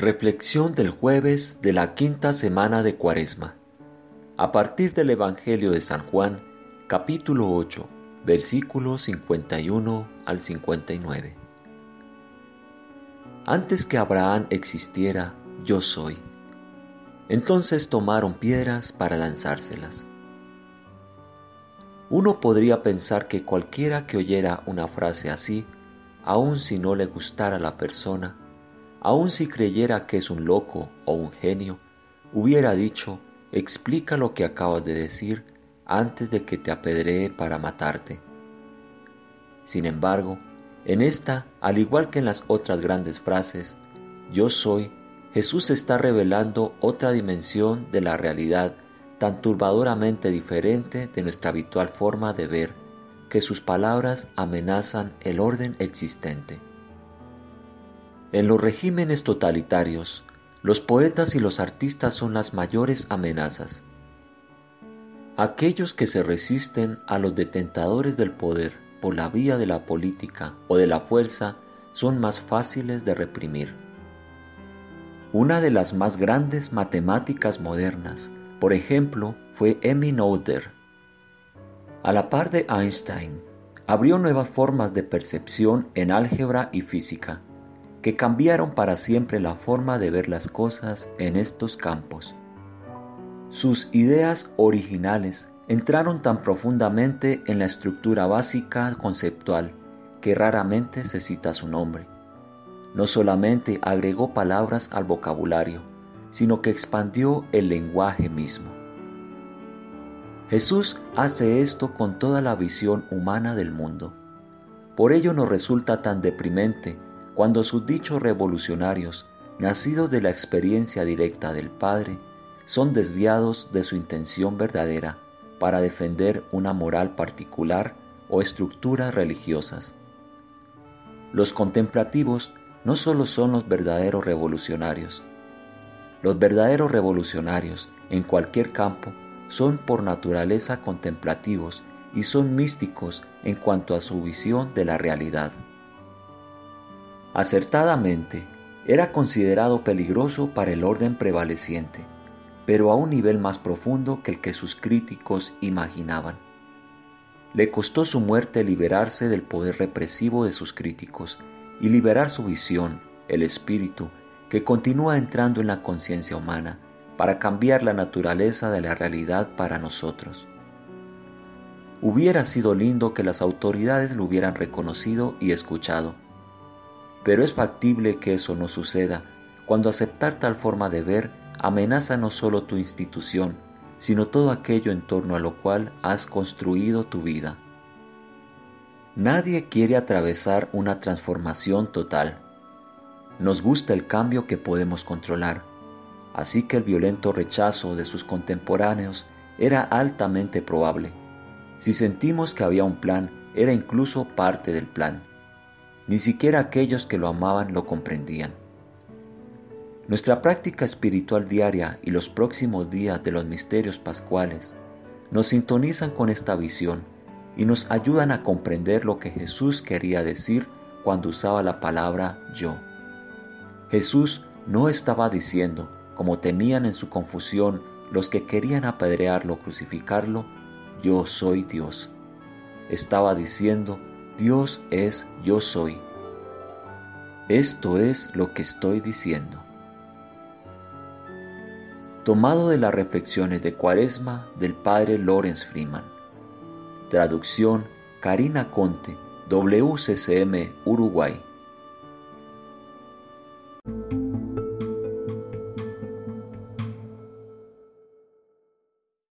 Reflexión del jueves de la quinta semana de Cuaresma. A partir del Evangelio de San Juan, capítulo 8, versículos 51 al 59. Antes que Abraham existiera, yo soy. Entonces tomaron piedras para lanzárselas. Uno podría pensar que cualquiera que oyera una frase así, aun si no le gustara la persona, aun si creyera que es un loco o un genio, hubiera dicho, explica lo que acabas de decir antes de que te apedree para matarte. Sin embargo, en esta, al igual que en las otras grandes frases, yo soy, Jesús está revelando otra dimensión de la realidad tan turbadoramente diferente de nuestra habitual forma de ver, que sus palabras amenazan el orden existente. En los regímenes totalitarios, los poetas y los artistas son las mayores amenazas. Aquellos que se resisten a los detentadores del poder por la vía de la política o de la fuerza son más fáciles de reprimir. Una de las más grandes matemáticas modernas, por ejemplo, fue Emmy Noether. A la par de Einstein, abrió nuevas formas de percepción en álgebra y física que cambiaron para siempre la forma de ver las cosas en estos campos. Sus ideas originales entraron tan profundamente en la estructura básica conceptual que raramente se cita su nombre. No solamente agregó palabras al vocabulario, sino que expandió el lenguaje mismo. Jesús hace esto con toda la visión humana del mundo. Por ello nos resulta tan deprimente cuando sus dichos revolucionarios, nacidos de la experiencia directa del Padre, son desviados de su intención verdadera para defender una moral particular o estructuras religiosas. Los contemplativos no solo son los verdaderos revolucionarios. Los verdaderos revolucionarios en cualquier campo son por naturaleza contemplativos y son místicos en cuanto a su visión de la realidad. Acertadamente, era considerado peligroso para el orden prevaleciente, pero a un nivel más profundo que el que sus críticos imaginaban. Le costó su muerte liberarse del poder represivo de sus críticos y liberar su visión, el espíritu, que continúa entrando en la conciencia humana para cambiar la naturaleza de la realidad para nosotros. Hubiera sido lindo que las autoridades lo hubieran reconocido y escuchado, pero es factible que eso no suceda cuando aceptar tal forma de ver amenaza no solo tu institución, sino todo aquello en torno a lo cual has construido tu vida. Nadie quiere atravesar una transformación total. Nos gusta el cambio que podemos controlar, así que el violento rechazo de sus contemporáneos era altamente probable. Si sentimos que había un plan, era incluso parte del plan. Ni siquiera aquellos que lo amaban lo comprendían. Nuestra práctica espiritual diaria y los próximos días de los misterios pascuales nos sintonizan con esta visión y nos ayudan a comprender lo que Jesús quería decir cuando usaba la palabra yo. Jesús no estaba diciendo, como temían en su confusión los que querían apedrearlo crucificarlo, yo soy Dios. Estaba diciendo, Dios es yo soy. Esto es lo que estoy diciendo. Tomado de las reflexiones de Cuaresma del padre Lawrence Freeman. Traducción Karina Conte, WCCM, Uruguay.